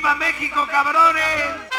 ¡Viva México, cabrones!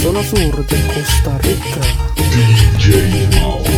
Zona sur de Costa Rica. DJ Mau.